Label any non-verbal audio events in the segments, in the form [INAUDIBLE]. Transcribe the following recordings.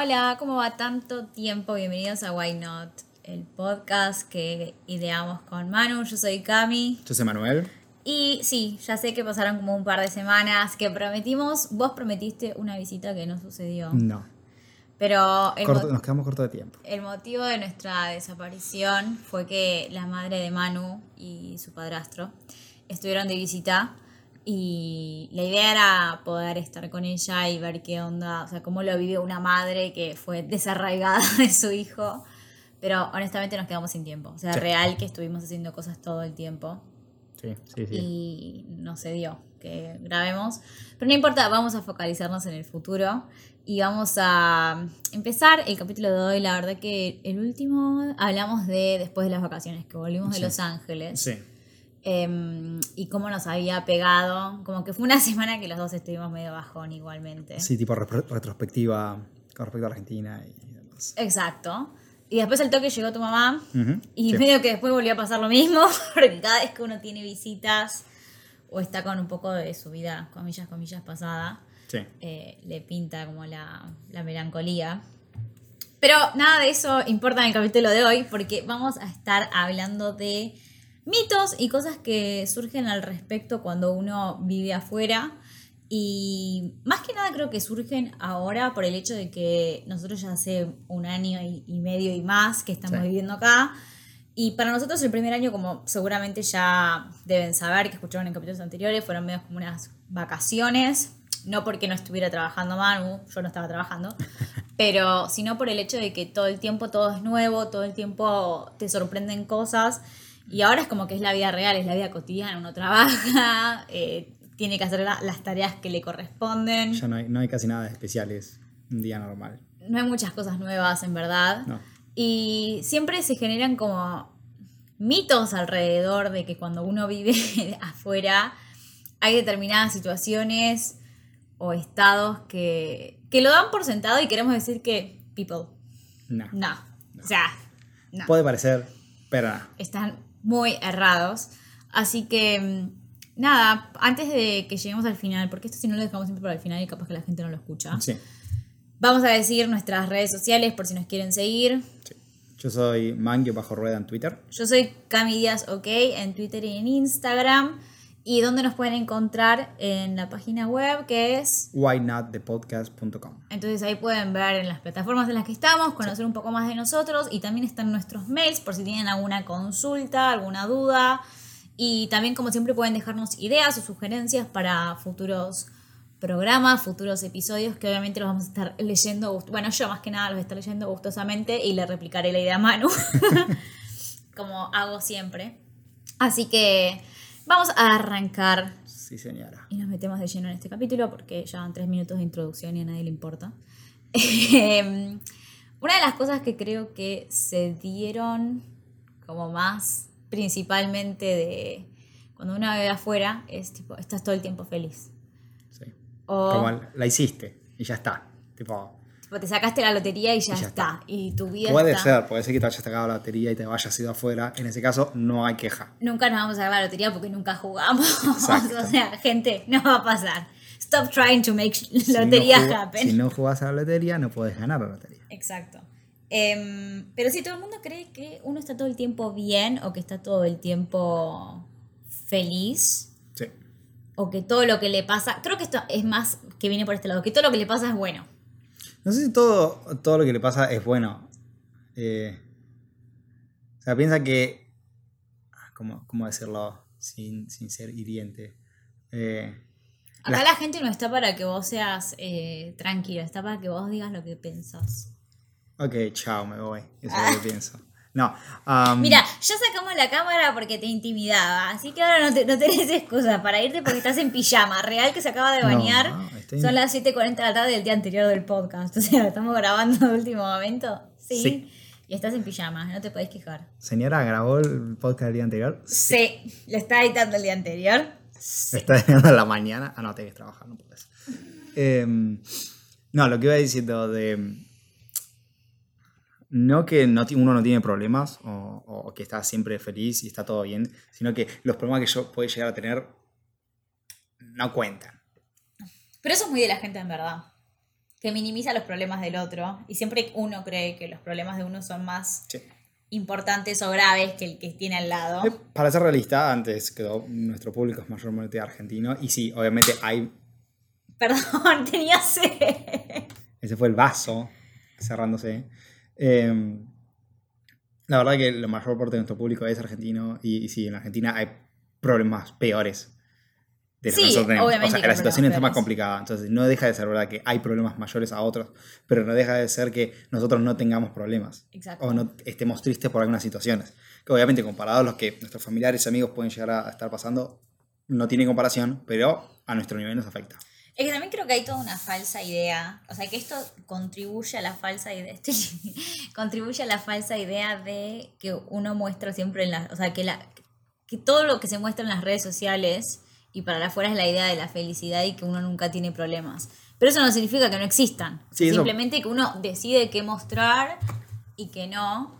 Hola, ¿cómo va tanto tiempo? Bienvenidos a Why Not, el podcast que ideamos con Manu. Yo soy Cami. Yo soy Manuel. Y sí, ya sé que pasaron como un par de semanas que prometimos. Vos prometiste una visita que no sucedió. No. Pero el, Corto- nos quedamos cortos de tiempo. el motivo de nuestra desaparición fue que la madre de Manu y su padrastro estuvieron de visita y la idea era poder estar con ella y ver qué onda, o sea, cómo lo vive una madre que fue desarraigada [LAUGHS] de su hijo. Pero honestamente nos quedamos sin tiempo. O sea, Sí. real que estuvimos haciendo cosas todo el tiempo Sí, sí, sí. y no se dio que grabemos. Pero no importa, vamos a focalizarnos en el futuro y vamos a empezar el capítulo de hoy. La verdad que el último hablamos de después de las vacaciones, que volvimos de Sí. Los Ángeles Sí. Em, y cómo nos había pegado. Como que fue una [LAUGHS] semana que los dos estuvimos medio bajón igualmente. Sí, tipo retrospectiva con respecto a Argentina y demás. Exacto. Y después al toque llegó tu mamá Y sí. medio que después volvió a pasar lo mismo, [LAUGHS] porque cada vez que uno tiene visitas o está con un poco de su vida, comillas, comillas, pasada, Sí. eh, le pinta como la, la melancolía. Pero nada de eso importa en el capítulo de hoy, porque vamos a estar hablando de mitos y cosas que surgen al respecto cuando uno vive afuera. Y más que nada creo que surgen ahora por el hecho de que nosotros ya hace un año y, y medio y más que estamos Sí. viviendo acá. Y para nosotros el primer año, como seguramente ya deben saber, que escucharon en capítulos anteriores, fueron medio como unas vacaciones. No porque no estuviera trabajando Manu, yo no estaba trabajando, [LAUGHS] pero sino por el hecho de que todo el tiempo todo es nuevo, todo el tiempo te sorprenden cosas. Y ahora es como que es la vida real, es la vida cotidiana, uno trabaja, [LAUGHS] eh, tiene que hacer la- las tareas que le corresponden. Ya no hay, no hay casi nada de especiales. Un día normal. No hay muchas cosas nuevas, en verdad. No. Y siempre se generan como mitos alrededor de que cuando uno vive [LAUGHS] afuera hay determinadas situaciones o estados que, que lo dan por sentado y queremos decir que people, No. no. O sea, no. Puede parecer, pero. Están muy errados. Así que, mm, nada, antes de que lleguemos al final, porque esto si no lo dejamos siempre para el final y capaz que la gente no lo escucha, Sí. vamos a decir nuestras redes sociales por si nos quieren seguir. sí. Yo soy Mangue bajo rueda en Twitter. Yo soy Cami Díaz OK en Twitter y en Instagram. Y donde nos pueden encontrar en la página web que es. whynotthepodcast.com. Entonces ahí pueden ver en las plataformas en las que estamos, conocer un poco más de nosotros y también están nuestros mails por si tienen alguna consulta, alguna duda. Y también como siempre pueden dejarnos ideas o sugerencias para futuros programas, futuros episodios que obviamente los vamos a estar leyendo. Bueno, yo más que nada los voy a estar leyendo gustosamente y le replicaré la idea a Manu, [LAUGHS] como hago siempre. Así que vamos a arrancar Sí, señora. y nos metemos de lleno en este capítulo porque ya van tres minutos de introducción y a nadie le importa. [LAUGHS] Em, Una de las cosas que creo que se dieron como más principalmente de cuando uno vive afuera es tipo, estás todo el tiempo feliz. Sí. O Como la hiciste y ya está. Tipo, te sacaste la lotería y ya, Y ya está. está. Y tu vida puede está. ser, puede ser que te hayas sacado la batería y te hayas ido afuera. En ese caso, no hay queja. Nunca nos vamos a sacar la lotería porque nunca jugamos. [LAUGHS] O sea, gente, no va a pasar. Stop trying to make Si no lotería happen. Si no jugás a la lotería, no puedes ganar la lotería. Exacto. Em, pero sí, todo el mundo cree que uno está todo el tiempo bien o que está todo el tiempo feliz Sí. o que todo lo que le pasa, creo que esto es más que viene por este lado, que todo lo que le pasa es bueno. No sé si todo, todo lo que le pasa es bueno. Eh, o sea, piensa que. ¿Cómo, cómo decirlo sin, sin ser hiriente? Eh, Acá la gente no está para que vos seas eh, tranquilo, está para que vos digas lo que pensás. ok, chao, me voy. Eso es lo que [LAUGHS] pienso. No. um, Mira, ya sacamos la cámara porque te intimidaba, así que ahora no, te, no tenés [LAUGHS] excusa para irte porque estás en pijama. Real que se acaba de No, bañar. no, estoy- Son las 7.40 de la tarde del día anterior del podcast. [LAUGHS] O sea, estamos grabando de último momento. Sí. Sí. Y estás en pijama, no te podés quejar. Señora, ¿grabó el podcast del día anterior? Sí, lo estaba editando el día anterior. Me está editando en la mañana. Ah, no, tenés que trabajar, no puedes. Em, no, lo que iba diciendo de. No que no, uno no tiene problemas o, o que está siempre feliz y está todo bien, sino que los problemas que yo puedo llegar a tener no cuentan. Pero eso es muy de la gente en verdad. que minimiza los problemas del otro y siempre uno cree que los problemas de uno son más Sí. importantes o graves que el que tiene al lado. Eh, Para ser realista, antes nuestro público es mayormente argentino y sí, obviamente hay Perdón, [LAUGHS] tenía sed. ese fue el vaso cerrándose. Eh, la verdad que la mayor parte de nuestro público es argentino y, y sí, en Argentina hay problemas peores de los Sí, que nosotros tenemos. O obviamente sea, que la situación está más complicada. Entonces, no deja de ser verdad que hay problemas mayores a otros, pero no deja de ser que nosotros no tengamos problemas. Exacto. O no estemos tristes por algunas situaciones. Que obviamente, comparado a los que nuestros familiares y amigos pueden llegar a estar pasando, no tiene comparación, pero a nuestro nivel nos afecta. Es que también creo que hay toda una falsa idea. O sea, que esto contribuye a la falsa idea. [LAUGHS] estoy- contribuye a la falsa idea de que uno muestra siempre en las. O sea, que, la, que todo lo que se muestra en las redes sociales y para afuera es la idea de la felicidad y que uno nunca tiene problemas. Pero eso no significa que no existan. Sí, eso- Simplemente que uno decide qué mostrar y que no.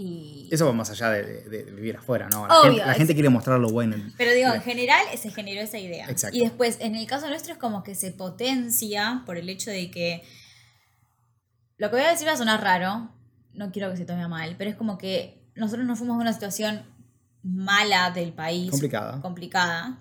Y... Eso va más allá de, de- de vivir afuera, ¿no? La, Obvio, gente, la gente quiere mostrar lo bueno. Pero digo, en general se generó esa idea. Exacto. Y después, en el caso nuestro es como que se potencia por el hecho de que. Lo que voy a decir va a sonar raro, no quiero que se tome mal, pero es como que nosotros nos fuimos de una situación mala del país. Complicada. Complicada.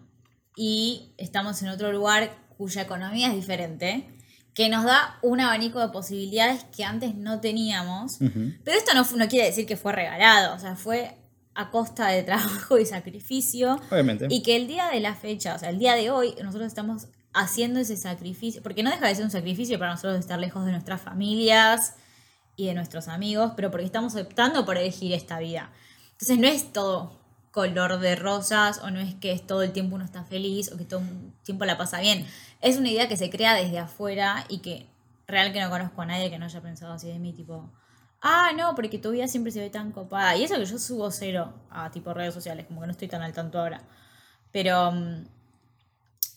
Y estamos en otro lugar cuya economía es diferente, que nos da un abanico de posibilidades que antes no teníamos. Pero esto no, no quiere decir que fue regalado, o sea, fue a costa de trabajo y sacrificio. Obviamente. Y que el día de la fecha, o sea, el día de hoy, nosotros estamos haciendo ese sacrificio, porque no deja de ser un sacrificio para nosotros estar lejos de nuestras familias y de nuestros amigos, pero porque estamos optando por elegir esta vida. Entonces no es todo color de rosas o no es que todo el tiempo uno está feliz o que todo el tiempo la pasa bien. Es una idea que se crea desde afuera y que real que no conozco a nadie que no haya pensado así de mí, tipo, ah, no, porque tu vida siempre se ve tan copada. Y eso que yo subo cero a tipo redes sociales, como que no estoy tan al tanto ahora. Pero mm,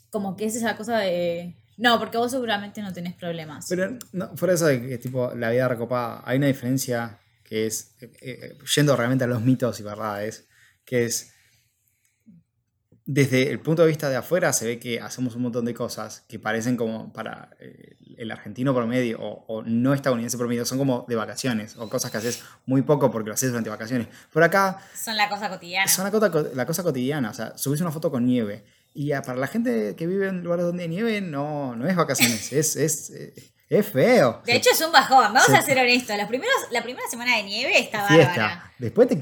como que es esa cosa de... No, porque vos seguramente no tenés problemas. Pero no, fuera eso de que tipo la vida recopada, hay una diferencia que es, eh, eh, yendo realmente a los mitos y verdades, que es, desde el punto de vista de afuera se ve que hacemos un montón de cosas que parecen como para eh, el argentino promedio o, o no estadounidense promedio, son como de vacaciones o cosas que haces muy poco porque lo haces durante vacaciones. Por acá Son la cosa cotidiana. es una cosa, la cosa cotidiana, o sea, subís una foto con nieve. Y para la gente que vive en lugares donde hay nieve, no, no es vacaciones, [LAUGHS] es, es, eh, es feo. De hecho es un bajón, vamos Sí. a ser honestos. Los primeros, la primera semana de nieve está fiesta. bárbara. Después te,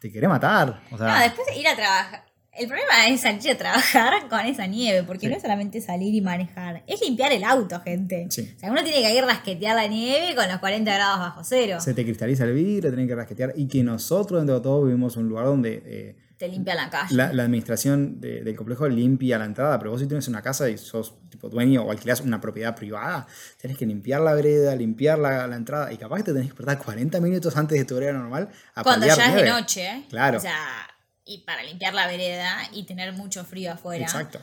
te querés matar. O sea, No, después de ir a trabajar. El problema es salir a trabajar [LAUGHS] con esa nieve, porque Sí. no es solamente salir y manejar, es limpiar el auto, gente. Sí. O sea, uno tiene que ir a rasquetear la nieve con los 40 grados bajo cero. se te cristaliza el vidrio, tenés que rasquetear. Y que nosotros, dentro de todo, vivimos en un lugar donde eh, Te limpia la calle. la, la administración de- del complejo limpia la entrada. Pero vos, si tienes una casa y sos tipo dueño o alquilás una propiedad privada, tenés que limpiar la vereda, limpiar la, la entrada. Y capaz que te tenés que despertar 40 minutos antes de tu hora normal a Cuando ya es de noche. ¿eh? Claro. O sea, y para limpiar la vereda y tener mucho frío afuera. Exacto.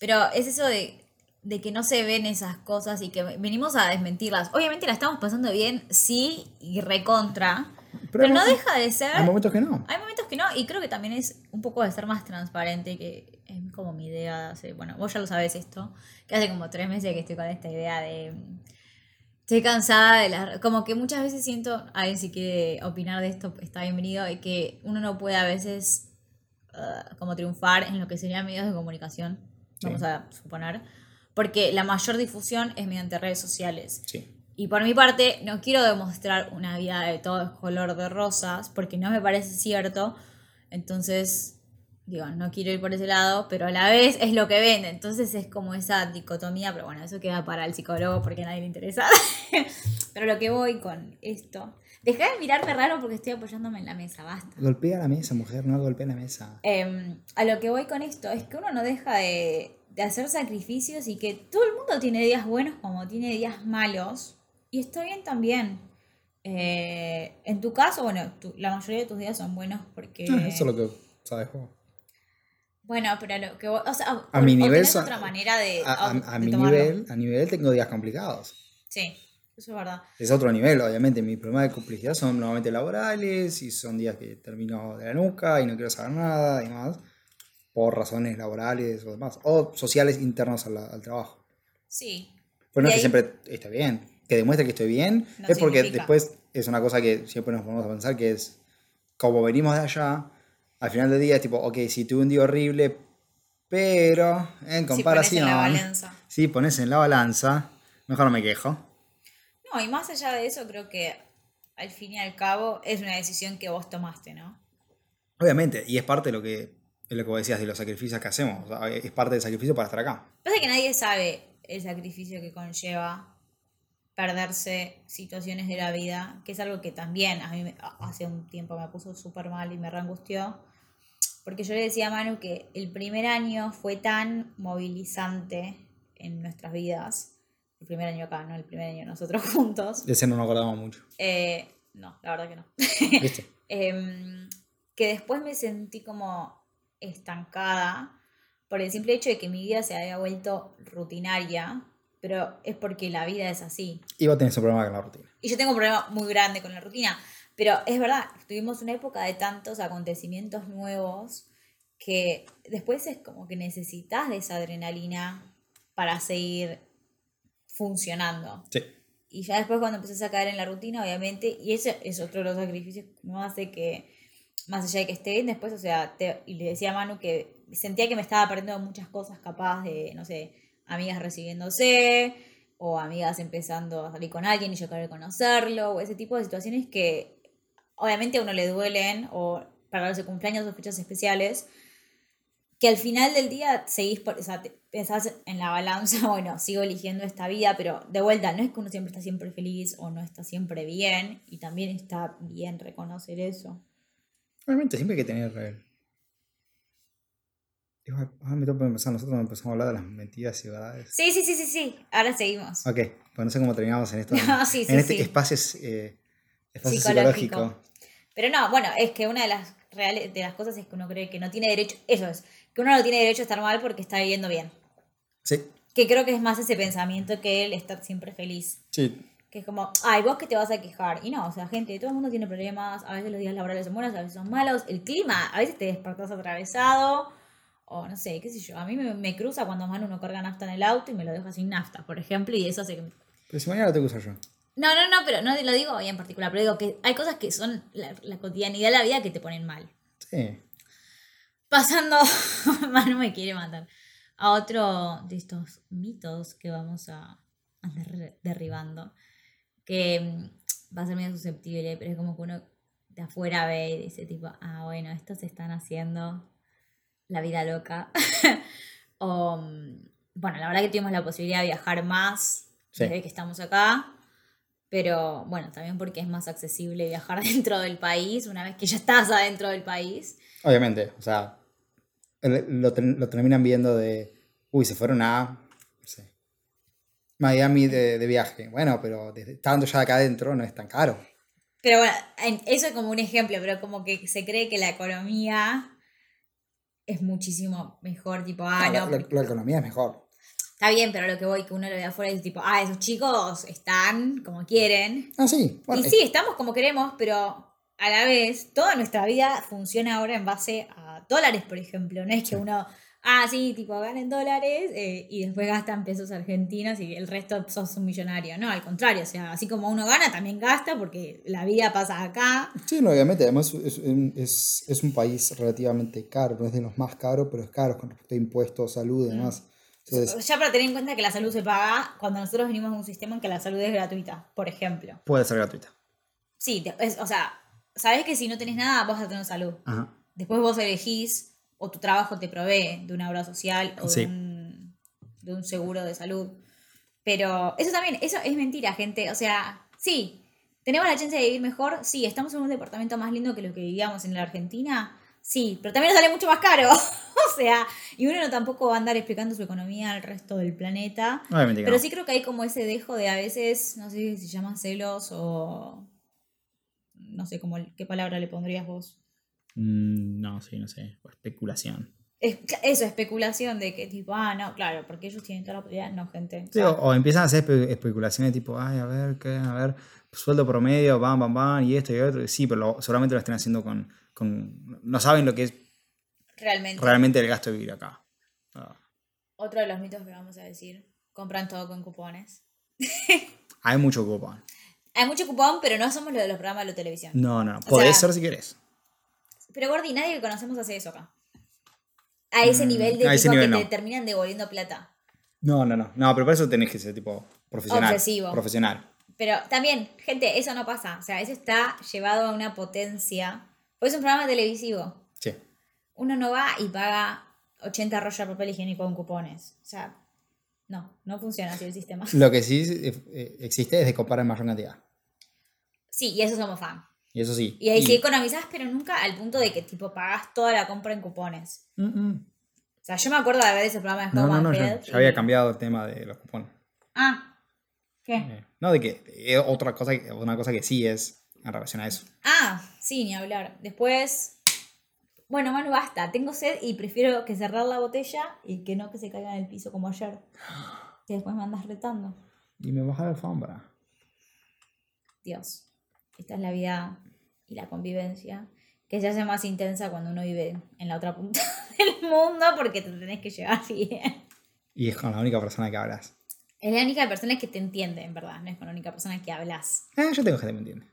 Pero es eso de, de que no se ven esas cosas y que venimos a desmentirlas. Obviamente la estamos pasando bien, sí, y recontra. Pero, no deja de ser. Hay momentos que no. Hay momentos que no, y creo que también es un poco de ser más transparente, que es como mi idea de hace, bueno, vos ya lo sabés esto, que hace como tres meses que estoy con esta idea de... Estoy cansada de las... Como que muchas veces siento, alguien si quiere opinar de esto, está bienvenido, y que uno no puede a veces uh, como triunfar en lo que serían medios de comunicación, Sí. vamos a suponer, porque la mayor difusión es mediante redes sociales. Sí. Y por mi parte, no quiero demostrar una vida de todo es color de rosas, porque no me parece cierto. Entonces, digo, no quiero ir por ese lado, pero a la vez es lo que vende. Entonces es como esa dicotomía, pero bueno, eso queda para el psicólogo porque a nadie le interesa. [LAUGHS] pero lo que voy con esto. Dejá de mirarme raro porque estoy apoyándome en la mesa, basta. Golpea la mesa, mujer, no golpea la mesa. Em, a lo que voy con esto es que uno no deja de, de hacer sacrificios y que todo el mundo tiene días buenos como tiene días malos. Y está bien también. Eh, en tu caso, bueno, tu- la mayoría de tus días son buenos porque... Ah, Eso es lo que sabes vos. Bueno, pero a lo que voy- o sea, A o- mi nivel son- otra manera de, A, a- de a mi tomarlo. nivel, a nivel tengo días complicados. Sí, eso es verdad. Es otro nivel, obviamente. Mis problemas de complicidad son nuevamente laborales y son días que termino de la nuca y no quiero saber nada y más. Por razones laborales o demás. O sociales internos al, al trabajo. Sí. Pues no Y es que siempre esté bien. Que demuestre que estoy bien No es porque significa. después es una cosa que siempre nos ponemos a pensar que es como venimos de allá, al final del día es tipo, ok, sí tuve un día horrible, pero en Si comparación, pones en la balanza. [LAUGHS] si pones en la balanza, mejor no me quejo. No, y más allá de eso, creo que al fin y al cabo es una decisión que vos tomaste, ¿no? Obviamente, y es parte de lo que, de lo que vos decías, de los sacrificios que hacemos. O sea, es parte del sacrificio para estar acá. Pasa que nadie sabe el sacrificio que conlleva perderse situaciones de la vida, que es algo que también a mí hace un tiempo me puso súper mal y me reangustió, porque yo le decía a Manu que el primer año fue tan movilizante en nuestras vidas, el primer año acá, no el primer año nosotros [LAUGHS] juntos, De ese no nos acordamos mucho. eh, no, la verdad que no. [LAUGHS] ¿Viste? Em, que después me sentí como estancada por el simple hecho de que mi vida se había vuelto rutinaria, pero es porque la vida es así. Y vos tenés un problema con la rutina. Y yo tengo un problema muy grande con la rutina, pero es verdad, tuvimos una época de tantos acontecimientos nuevos que después es como que necesitas de esa adrenalina para seguir funcionando. Sí. Y ya después cuando empezás a caer en la rutina, obviamente, y ese es otro de los sacrificios que no hace que, más allá de que esté bien, después, o sea, te- y le decía a Manu que sentía que me estaba perdiendo muchas cosas capaz de, no sé, amigas recibiéndose, o amigas empezando a salir con alguien y yo querer conocerlo, o ese tipo de situaciones que obviamente a uno le duelen, o para los cumpleaños o fechas especiales, que al final del día seguís, por, o sea, pensás en la balanza, [LAUGHS] bueno, sigo eligiendo esta vida, pero de vuelta, no es que uno siempre está siempre feliz o no está siempre bien, y también está bien reconocer eso. Obviamente, siempre hay que tener. Ahora me tengo que empezar. Nosotros no empezamos a hablar de las mentiras y verdades. Sí, sí, sí, sí, sí, ahora seguimos. Ok, pues no sé cómo terminamos en esto. [LAUGHS] No, sí, sí, en este sí. espacio, eh, espacio Psicológico. psicológico. Pero no, bueno, es que una de las reales, de las cosas es que uno cree que no tiene derecho, eso es, que uno no tiene derecho a estar mal porque está viviendo bien. Sí, Que creo que es más ese pensamiento que el estar siempre feliz. sí. Que es como, ay, vos que te vas a quejar. Y no, o sea, gente, todo el mundo tiene problemas. A veces los días laborales son buenos, a veces son malos. El clima, a veces te despertás atravesado. O no sé, qué sé yo. A mí me, me cruza cuando Manu no carga nafta en el auto y me lo deja sin nafta, por ejemplo. Y eso hace que. me- Pero si mañana que usar yo. No, no, no, pero no lo digo hoy en particular. Pero digo que hay cosas que son la, la cotidianidad de la vida que te ponen mal. Sí. Pasando, [LAUGHS] Manu me quiere matar. A otro de estos mitos que vamos a andar derribando. Que mm, va a ser medio susceptible, pero es como que uno de afuera ve y dice tipo, ah, bueno, estos están haciendo la vida loca. [LAUGHS] o, mm, bueno, la verdad que tuvimos la posibilidad de viajar más Sí. desde que estamos acá. Pero bueno, también porque es más accesible viajar [LAUGHS] dentro del país, una vez que ya estás adentro del país. Obviamente, o sea, lo, lo terminan viendo de, uy, se fueron a, no sé, Miami de, de viaje. Bueno, pero desde, estando ya acá adentro no es tan caro. Pero bueno, en- eso es como un ejemplo, pero como que se cree que la economía es muchísimo mejor, tipo, ah, no, la- porque- la economía es mejor. está bien, pero lo que voy, que uno lo ve afuera y dice tipo, ah, esos chicos están como quieren. Ah, sí. Bueno, y sí, estamos como queremos, pero a la vez, toda nuestra vida funciona ahora en base a dólares, por ejemplo. No es que uno, ah, sí, tipo, ganen dólares eh, y después gastan pesos argentinos y el resto sos un millonario. No, al contrario, o sea, así como uno gana, también gasta porque la vida pasa acá. Sí, no, obviamente, además es, es, es un país relativamente caro, no es de los más caros, pero es caro con respecto a impuestos, salud y demás. Entonces, Ya para tener en cuenta que la salud se paga cuando nosotros venimos de un sistema en que la salud es gratuita, por ejemplo. puede ser gratuita. Sí, es- o sea, sabes que si no tenés nada vas a tener salud. Ajá. Después vos elegís o tu trabajo te provee de una obra social o Sí. de, un, de un seguro de salud. Pero eso también, eso es mentira, gente. O sea, sí, tenemos la chance de vivir mejor. Sí, estamos en un departamento más lindo que lo que vivíamos en la Argentina. Sí, pero también nos sale mucho más caro. [LAUGHS] o sea, y uno no tampoco va a andar explicando su economía al resto del planeta. Obviamente Pero no. sí creo que hay como ese dejo de a veces, no sé si se llaman celos o... No sé cómo, qué palabra le pondrías vos. Mm, no, sí, no sé. o especulación. Es- eso, especulación de que tipo, ah, no, claro, porque ellos tienen toda la posibilidad. No, gente. o Sí, o, o empiezan a hacer espe- especulaciones tipo, ay, a ver, qué, a ver, sueldo promedio, bam, bam, bam, y esto y otro. Sí, pero lo- seguramente lo estén haciendo con, con. No saben lo que es realmente. realmente el gasto de vivir acá. Ah, Otro de los mitos que vamos a decir compran todo con cupones. Hay mucho cupón. Hay mucho cupón, pero no somos los de los programas de la televisión. No, no, no. Podés sea- ser si querés. Pero Gordi, nadie que conocemos hace eso acá. A ese Mm, nivel de ese tipo nivel que no. te terminan devolviendo plata. No, no, no. No, pero para eso tenés que ser tipo profesional. Obsesivo. Profesional. Pero también, gente, eso no pasa. O sea, eso está llevado a una potencia. Pues es un programa televisivo. Sí. Uno no va y paga 80 rollos de papel higiénico con cupones. O sea, no, no funciona así el sistema. Lo que sí eh, existe es de comprar en mayor cantidad. Sí, y eso somos fan. Y eso sí. Y ahí sí economizás, pero nunca al punto de que tipo pagas toda la compra en cupones. Mm, mm. O sea, yo me acuerdo de ver ese programa de No, no, no. Ya, había y- cambiado el tema de los cupones. Ah, ¿qué? Eh, No, de que eh, otra cosa, una cosa que sí es en relación a eso. Ah, sí, ni hablar. Después. Bueno, Manu, basta. Tengo sed y prefiero que cerrar la botella y que no que se caiga en el piso como ayer. Que después me andas retando. Y me baja la alfombra. Dios. Esta es la vida y la convivencia que se hace más intensa cuando uno vive en la otra punta [LAUGHS] del mundo porque te tenés que llevar bien. Y es con la única persona que hablas. Es la única persona que te entiende, en verdad. No es con la única persona que hablas. Eh, yo tengo gente que me entiende.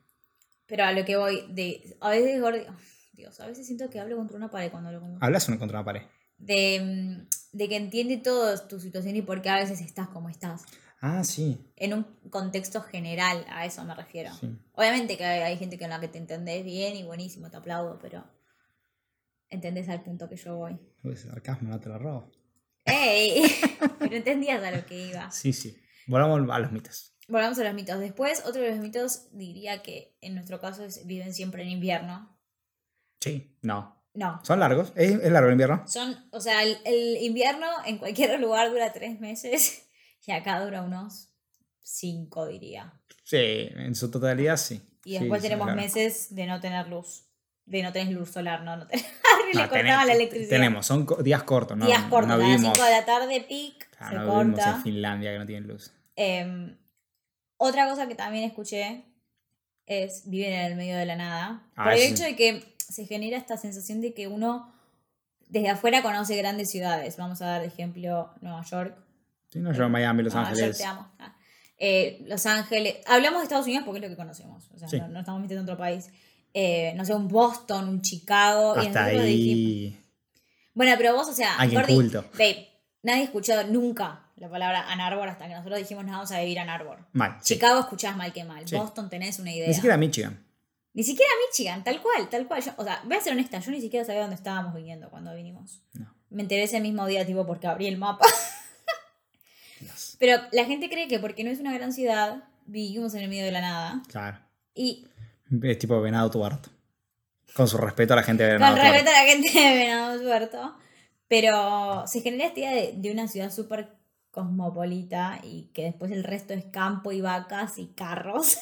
Pero a lo que voy, de, a veces, gordi- Dios, a veces siento que hablo contra una pared cuando hablo con. Hablas contra una pared. de, mm, de que entiende toda tu situación y por qué a veces estás como estás. Ah, sí. En un contexto general, a eso me refiero. Sí. Obviamente que hay, hay gente con la que te entendés bien y buenísimo, te aplaudo, pero entendés al punto que yo voy. Ese sarcasmo no te lo robo. ¡Ey! [LAUGHS] [LAUGHS] pero entendías a lo que iba. Sí, sí. Volvamos a los mitos. Volvamos a los mitos. Después, otro de los mitos diría que en nuestro caso es viven siempre en invierno. Sí. No. No. ¿Son largos? ¿Es, es largo el invierno? Son, o sea, el, el invierno en cualquier [LAUGHS] lugar dura tres meses y acá dura unos cinco, diría. Sí, en su totalidad sí. Y después sí, tenemos claro. meses de no tener luz. De no tener luz solar, no, no. [LAUGHS] No, le cortaban tenemos- la electricidad. Tenemos, son días cortos, ¿no? Días cortos, no a las vivimos, 5 de la tarde, pic, claro, se no vivimos corta. en Finlandia que no tienen luz. Em, otra cosa que también escuché es viven en el medio de la nada. Ah, por el sí. hecho de que se genera esta sensación de que uno desde afuera conoce grandes ciudades. Vamos a dar de ejemplo Nueva York. Sí, no, yo Miami, Los York, Ángeles. te amo. Ah. Eh, Los Ángeles. Hablamos de Estados Unidos porque es lo que conocemos. O sea, Sí. no, no estamos metiendo en otro país. Eh, no sé, un Boston, un Chicago. y Hasta dijimos- ahí. Bueno, pero vos, o sea, Gordi, culto. babe, nadie escuchó nunca la palabra Ann Arbor hasta que nosotros dijimos nos vamos a vivir Ann Arbor. Mal. sí. Chicago escuchás mal que mal. Sí. Boston tenés una idea. Ni siquiera Michigan. Ni siquiera Michigan, tal cual, tal cual. Yo- o sea, voy a ser honesta, yo ni siquiera sabía dónde estábamos viniendo cuando vinimos. No. Me enteré ese mismo día, tipo, porque abrí el mapa. Dios. Pero la gente cree que porque no es una gran ciudad, vivimos en el medio de la nada. Claro. Y Es tipo Venado Tuerto. Con su respeto a la gente de con Venado Tuerto. respeto a la gente de Venado Tuerto. Pero se genera esta idea de, de una ciudad súper cosmopolita y que después el resto es campo y vacas y carros.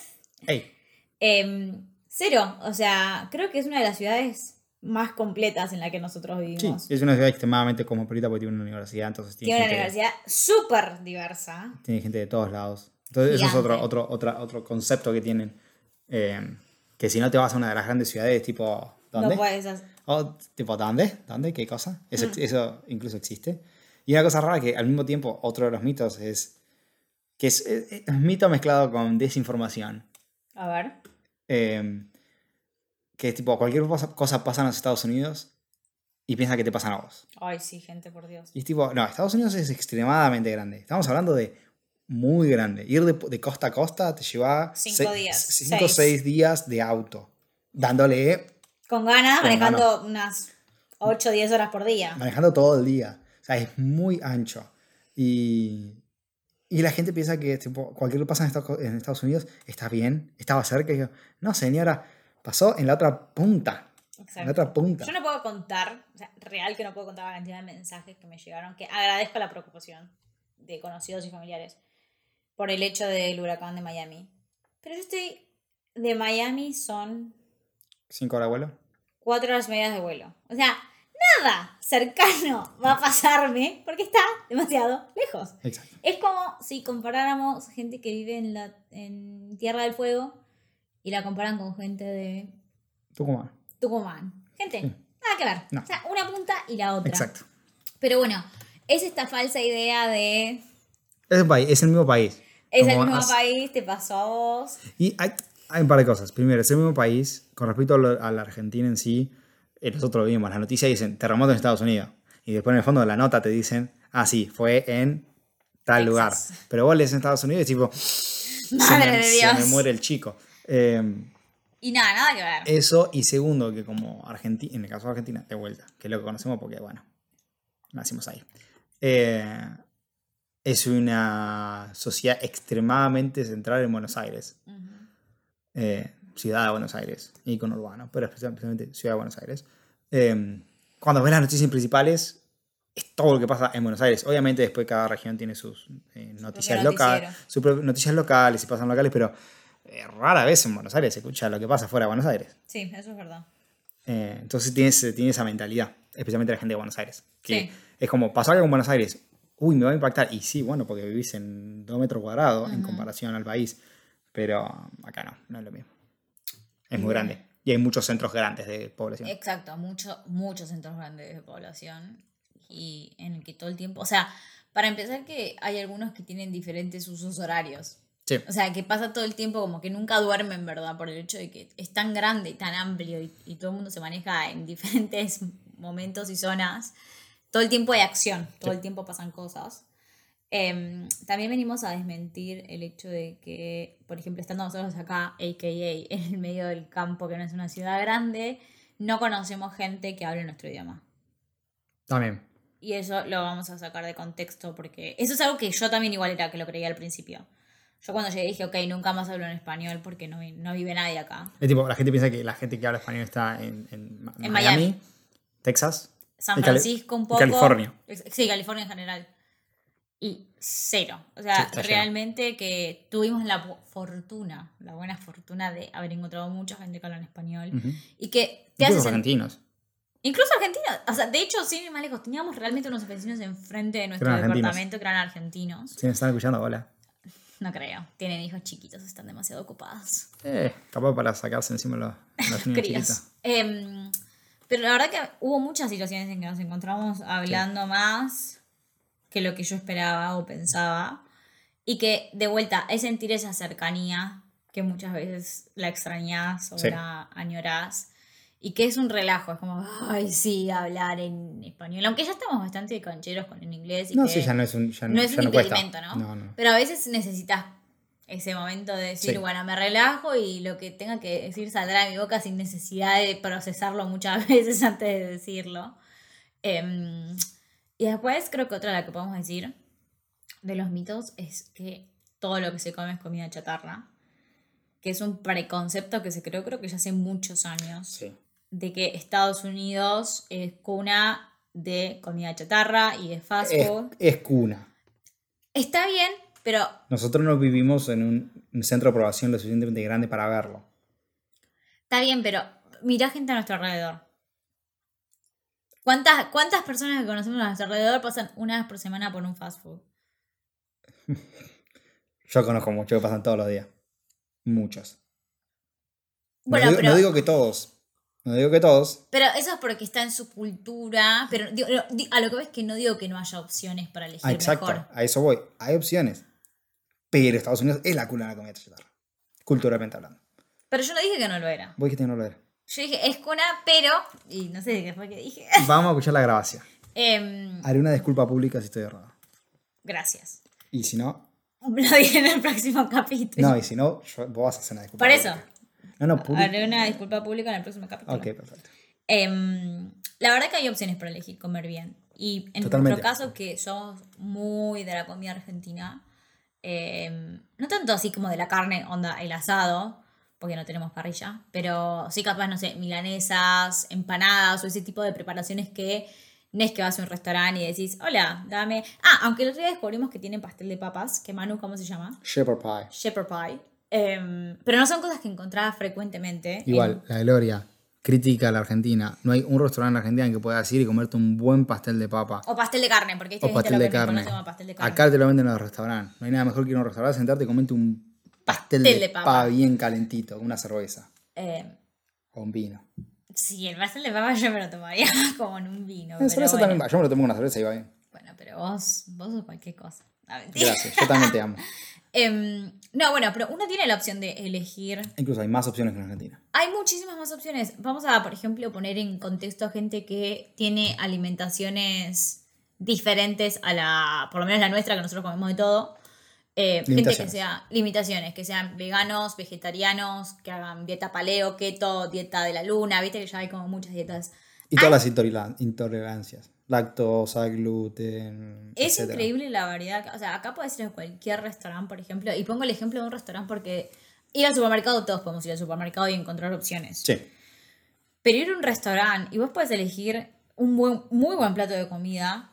Ey, [LAUGHS] Em, cero, o sea, creo que es una de las ciudades más completas en la que nosotros sí, vivimos. es una ciudad extremadamente cosmopolita porque tiene una universidad, entonces tiene, Tiene una universidad súper diversa. tiene gente de todos lados. Entonces eso es Gigante. otro, otro, otra- otro concepto que tienen. eh, que si no te vas a una de las grandes ciudades, tipo, ¿dónde? No puedes hacer. Oh, tipo, ¿dónde? ¿Dónde? ¿Qué cosa? Eso, Mm. eso incluso existe. Y una cosa rara que al mismo tiempo otro de los mitos es que es, es- es un mito mezclado con desinformación. A ver. Eh, que tipo, cualquier cosa, pasa en los Estados Unidos y piensa que te pasan a vos. Ay, sí, gente, por Dios. Y es tipo, no, Estados Unidos es extremadamente grande. Estamos hablando de muy grande. Ir de, de costa a costa te lleva Cinco días, 5 o seis. 6 días de auto. Dándole, Con ganas, manejando unas 8 o 10 horas por día. manejando todo el día. O sea, es muy ancho. Y, y la gente piensa que tipo, cualquier cosa en Estados, en Estados Unidos está bien, estaba cerca. Y yo, no, señora, pasó en la otra punta. En la Exacto. otra punta. Yo no puedo contar, o sea, real que no puedo contar la cantidad de mensajes que me llegaron, que agradezco la preocupación de conocidos y familiares por el hecho del huracán de Miami. Pero yo estoy de Miami son ¿Cinco horas de vuelo? cuatro horas y medias de vuelo. O sea, nada cercano va a pasarme porque está demasiado lejos. Exacto. Es como si comparáramos gente que vive en, la, en Tierra del Fuego y la comparan con gente de Tucumán. Tucumán. Gente, Sí. nada que ver. No. O sea, una punta y la otra. Exacto. Pero bueno, es esta falsa idea de Es, un país, es el mismo país. Es el Como mismo hace- país, te pasó a vos. Y hay, hay un par de cosas. Primero, es el mismo país. Con respecto a, lo- a la Argentina en sí, eh, nosotros lo vimos. Las noticias dicen terremoto en Estados Unidos. Y después en el fondo de la nota te dicen, ah, sí, fue en tal Texas. lugar. Pero vos lees en Estados Unidos y tipo, Madre se, me, de se Dios. me muere el chico. Eh, Y nada, nada que ver. eso, y segundo, que como Argentina, en el caso de Argentina, de vuelta, que es lo que conocemos porque, bueno, nacimos ahí. Eh, es una sociedad extremadamente central en Buenos Aires. Ujú. eh, ciudad de Buenos Aires, y con urbano, pero especialmente ciudad de Buenos Aires. Eh, cuando ves las noticias principales, es todo lo que pasa en Buenos Aires. Obviamente después cada región tiene sus eh, noticias locales, sus noticias locales y pasan locales, pero rara vez en Buenos Aires se escucha lo que pasa fuera de Buenos Aires. Sí, eso es verdad. Eh, entonces tienes, tiene esa mentalidad, especialmente la gente de Buenos Aires. Que Sí. es como, pasó algo en Buenos Aires, uy, me va a impactar. Y sí, bueno, porque vivís en dos metros cuadrados en comparación al país. Pero acá no, no es lo mismo. Es muy grande. Y hay muchos centros grandes de población. Exacto, mucho, muchos centros grandes de población y en el que todo el tiempo, o sea, para empezar que hay algunos que tienen diferentes usos horarios. Sí. O sea, que pasa todo el tiempo como que nunca duermen, ¿verdad? Por el hecho de que es tan grande y tan amplio y, y todo el mundo se maneja en [LAUGHS] diferentes momentos y zonas. Todo el tiempo hay acción, todo el tiempo pasan cosas. Em, también venimos a desmentir el hecho de que, por ejemplo, estando nosotros acá, a.k.a. [LAUGHS] en el medio del campo, que no es una ciudad grande, no conocemos gente que hable nuestro idioma. También. Y eso lo vamos a sacar de contexto porque eso es algo que yo también igual era que lo creía al principio. Yo cuando llegué dije, ok, nunca más hablo en español porque no, no vive nadie acá. Es tipo, la gente piensa que la gente que habla español está en, en Miami, Miami. Texas. San Francisco un poco. California. Sí, California en general. Y cero. O Sí, sea, lleno. realmente que tuvimos la fortuna, la buena fortuna de haber encontrado mucha gente que habla en español. Y que te Incluso argentinos. Incluso argentinos. O sea, de hecho, sin ir más lejos, teníamos realmente unos vecinos enfrente de nuestro argentinos. departamento que eran argentinos. Si me están escuchando, hola. No creo. Tienen hijos chiquitos, están demasiado ocupados. Eh, capaz para sacarse encima los, los [LAUGHS] niños Crías. chiquitos. Em, pero la verdad que hubo muchas situaciones en que nos encontramos hablando más que lo que yo esperaba o pensaba. Y que de vuelta es sentir esa cercanía que muchas veces la extrañas o Sí. la añorás. Y que es un relajo, es como, ay, sí, hablar en español. Aunque ya estamos bastante concheros con el inglés. Y No, que sí, ya no es un, ya no es ya un no impedimento, ¿no? No, no. Pero a veces necesitas ese momento de decir, Sí. bueno, me relajo y lo que tenga que decir saldrá de mi boca sin necesidad de procesarlo muchas [LAUGHS] veces antes de decirlo. Em, y después creo que otra de la que podemos decir de los mitos es que todo lo que se come es comida chatarra, que es un preconcepto que se creó creo que ya hace muchos años Sí. De que Estados Unidos es cuna de comida chatarra y de fast food. es cuna. Está bien, pero Nosotros no vivimos en un, un centro de población lo suficientemente grande para verlo. Está bien, pero mira gente a nuestro alrededor. ¿Cuántas, ¿Cuántas personas que conocemos a nuestro alrededor pasan una vez por semana por un fast food? [LAUGHS] Yo conozco muchos que pasan todos los días. Muchos. No, Bueno, digo, pero, no digo que todos. No digo que todos. pero eso es porque está en su cultura. Pero digo, a lo que ves que no digo que no haya opciones para elegir Ah, exacto. mejor. A eso voy. Hay opciones. Pero Estados Unidos es la cuna de la comida chatarra. Culturalmente hablando. Pero yo no dije que no lo era. Vos dijiste que no lo era. Yo dije, es cuna, pero. Y no sé qué fue que dije. [LAUGHS] Vamos a escuchar la grabación. Em, Haré una disculpa pública si estoy errado. gracias. Y si no, Lo dije en el próximo capítulo. no, y si no, yo- vos vas a hacer una disculpa. Por eso. pública. No, no, pública. Haré una disculpa pública en el próximo capítulo. Ok, perfecto. Em, la verdad que hay opciones para elegir comer bien. Y en Totalmente. nuestro caso, que somos muy de la comida argentina, em, no tanto así como de la carne, onda el asado, porque no tenemos parrilla, pero sí capaz, no sé, milanesas, empanadas o ese tipo de preparaciones que no es que vas a un restaurante y decís, hola, dame... Ah, aunque el otro día descubrimos que tienen pastel de papas, que Manu, ¿cómo se llama? Shepherd pie. Shepherd pie. Em, pero no son cosas que encontraba frecuentemente. en- Igual, la Gloria critica a la Argentina. No hay un restaurante en la Argentina en que puedas ir y comerte un buen pastel de papa. O pastel de carne, porque este O es pastel lo de que carne. pastel de carne. Acá te lo venden en los restaurantes. No hay nada mejor que ir a un restaurante, sentarte y comerte un pastel, Pastel de, de papa. papa bien calentito, una cerveza Eh, o un vino. sí, el pastel de papa [LAUGHS] yo me lo tomaría [LAUGHS] como en un vino. Cerveza bueno. también va. Yo me lo tomo con una cerveza y va bien. Bueno, pero vos, vos sos cualquier cosa. Gracias, yo también te [LAUGHS] amo. Em, no, bueno, pero uno tiene la opción de elegir. Incluso hay más opciones que en Argentina. Hay muchísimas más opciones. Vamos a, por ejemplo, poner en contexto a gente que tiene alimentaciones diferentes a la, por lo menos la nuestra, que nosotros comemos de todo. Eh, gente que Limitaciones. sea, limitaciones, que sean veganos, vegetarianos, que hagan dieta paleo, keto, dieta de la luna, viste que ya hay como muchas dietas. Y todas las intoleran- intolerancias. Lactosa, gluten. Es etcétera. increíble la variedad. O sea, acá puedes ir a cualquier restaurante, por ejemplo, y pongo el ejemplo de un restaurante porque ir al supermercado, todos podemos ir al supermercado y encontrar opciones. Sí. Pero ir a un restaurante y vos puedes elegir un buen, muy buen plato de comida.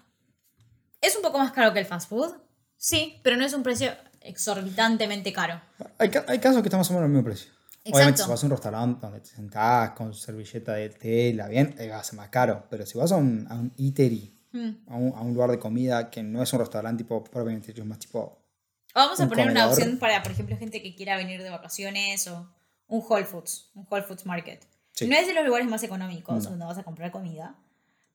¿Es un poco más caro que el fast food? Sí, pero no es un precio exorbitantemente caro. Hay, hay casos que están más o menos al mismo precio. Exacto. Obviamente, si vas a un restaurante donde te sentás con servilleta de tela, bien, va a ser más caro. Pero si vas a un, a un eatery, Mm. a, un, a un lugar de comida que no es un restaurante tipo propiamente es más tipo. Vamos a poner una comedor. opción para, por ejemplo, gente que quiera venir de vacaciones o un Whole Foods, un Whole Foods Market. Sí. No es de los lugares más económicos No. donde vas a comprar comida,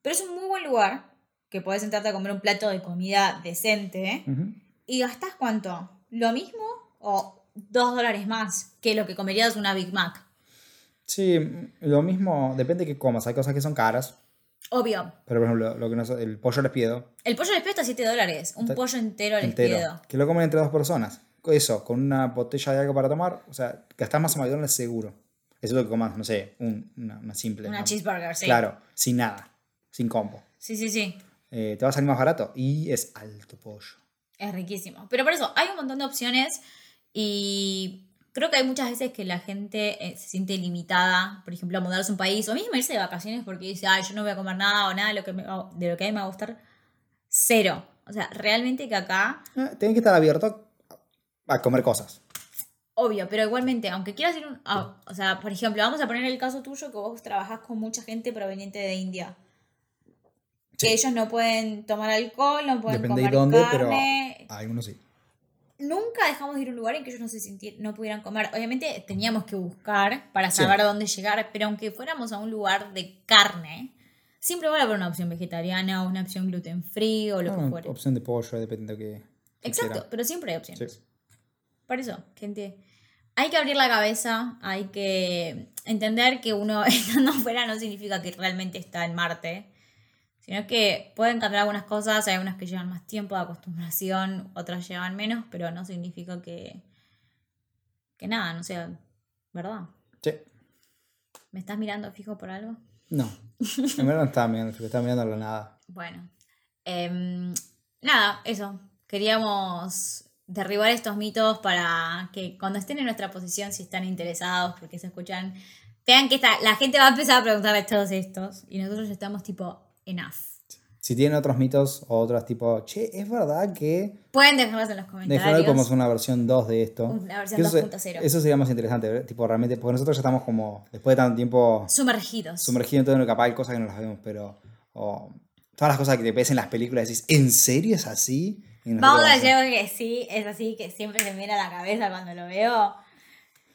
pero es un muy buen lugar que puedes sentarte a comer un plato de comida decente Ujú. y gastás cuánto? ¿Lo mismo o dos dólares más que lo que comerías una Big Mac? Sí, lo mismo, depende de qué comas. Hay cosas que son caras, Obvio. pero por ejemplo, lo que no, el pollo les pido El pollo les está 7 dólares. Un Está pollo entero les entero, pido. que lo comen entre dos personas. Eso, con una botella de algo para tomar, o sea, gastás más en McDonald's seguro. Eso es lo que comas, no sé, un- una, una simple. Una ¿no? cheeseburger, sí. Claro, sin nada, sin combo. Sí, sí, sí. Eh, te va a salir más barato y es alto pollo. Es riquísimo. Pero por eso, hay un montón de opciones y creo que hay muchas veces que la gente eh, se siente limitada, por ejemplo, a mudarse a un país o mismo irse de vacaciones porque dice, ay, yo no voy a comer nada o nada de lo que, me de lo que a mí me va a gustar. Cero. O sea, realmente que acá, Eh, Tienen que estar abiertos a comer cosas. obvio, pero igualmente, aunque quieras ir, un- a- o sea, por ejemplo, vamos a poner el caso tuyo que vos trabajás con mucha gente proveniente de India. Sí. Que ellos no pueden tomar alcohol, no pueden Depende de comer dónde, carne, pero algunos sí. Nunca dejamos de ir a un lugar en que ellos no se sinti- no pudieran comer. Obviamente teníamos que buscar para Sí. saber a dónde llegar, pero aunque fuéramos a un lugar de carne, siempre va a haber una opción vegetariana o una opción gluten free o lo que Bueno, fuere. opción de pollo, depende de qué. Exacto, quiera. pero siempre hay opciones. Sí. Por eso, gente, hay que abrir la cabeza, hay que entender que uno [LAUGHS] estando afuera no significa que realmente está en Marte, sino que pueden cambiar algunas cosas, hay algunas que llevan más tiempo de acostumbración, otras llevan menos, pero no significa que, que nada, no sea verdad. Sí. ¿Me estás mirando fijo por algo? No. En verdad no estaba mirando, porque estaba mirando a la nada. Bueno, em, nada, eso. Queríamos derribar estos mitos para que cuando estén en nuestra posición, si están interesados, porque se escuchan, vean que esta, la gente va a empezar a preguntarle todos estos y nosotros ya estamos tipo, enough. Si tienen otros mitos o otros tipo, che, es verdad que Pueden dejarlos en los comentarios. dejar como es una versión 2 de esto. Una versión Que eso, se- 2.0. eso sería más interesante, ¿ver? tipo realmente, porque nosotros ya estamos como, después de tanto tiempo Sumergidos. sumergidos en todo lo capaz, hay cosas que no las vemos, pero o, todas las cosas que te ves en las películas decís, ¿en serio es así? Vamos a decir que sí, es así, que siempre se me viene a la cabeza cuando lo veo.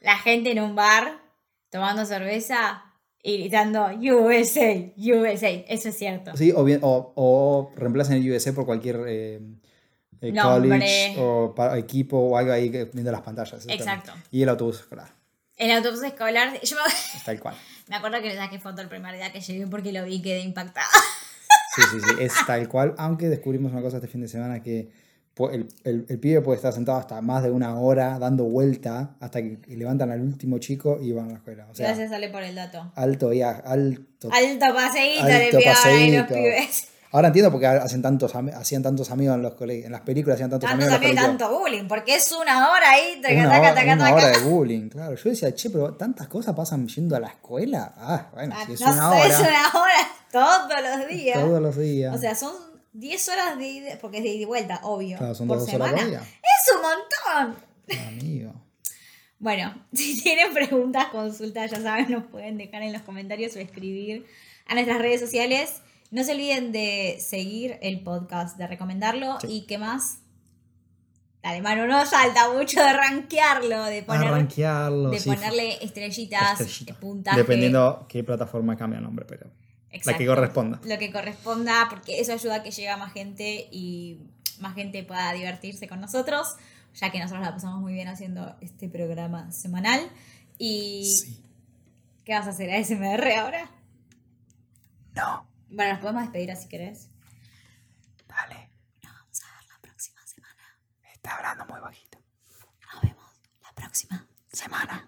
La gente en un bar tomando cerveza y gritando USA, USA. Eso es cierto. Sí, o, bien, o, o reemplacen el USA por cualquier eh, eh, college o equipo o algo ahí viendo las pantallas. Exacto. también. Y el autobús escolar, El autobús escolar, [LAUGHS] yo me, es tal cual. [LAUGHS] me acuerdo que le saqué foto el primer día que llegué porque lo vi y quedé impactada. Sí, sí, sí, es tal cual. Aunque descubrimos una cosa este fin de semana que el, el, el pibe puede estar sentado hasta más de una hora dando vuelta hasta que levantan al último chico y van a la escuela. O sea, Gracias, sale por el dato. alto viaje, alto. Alto paseíto Alto ahí los paseíto. pibes. Ahora entiendo por qué hacen tantos, hacían tantos amigos en los colegios, en las películas hacían tantos Tanto amigos en colegios. tanto bullying, porque es una hora ahí, taca, Una, hora, taca, una taca. hora de [LAUGHS] bullying, claro. Yo decía, che, pero tantas cosas pasan yendo a la escuela. Ah, bueno, Ah, si es no una sé, hora, es una hora todos los días. todos los días. O sea, son 10 horas de ida, porque es de ida y vuelta, obvio. Claro, son por dos horas semana. día. Es un montón. Amigo. [LAUGHS] Bueno, [LAUGHS] si tienen preguntas, consultas, ya saben, nos pueden dejar en los comentarios o escribir a nuestras redes sociales. No se olviden de seguir el podcast, de recomendarlo Sí. y qué más. Dale, mano, no salta mucho de rankearlo, de, poner, Arranquearlo. de sí, ponerle estrellitas, estrellita. puntaje. Dependiendo qué plataforma cambia el nombre, pero Exacto. La que corresponda. Lo que corresponda, porque eso ayuda a que llegue más gente y más gente pueda divertirse con nosotros, ya que nosotros la pasamos muy bien haciendo este programa semanal. Y. Sí. ¿Qué vas a hacer? ¿A SMR ahora? No. Bueno, nos podemos despedir así querés. Dale. Nos vamos a ver la próxima semana. Está hablando muy bajito. Nos vemos la próxima semana.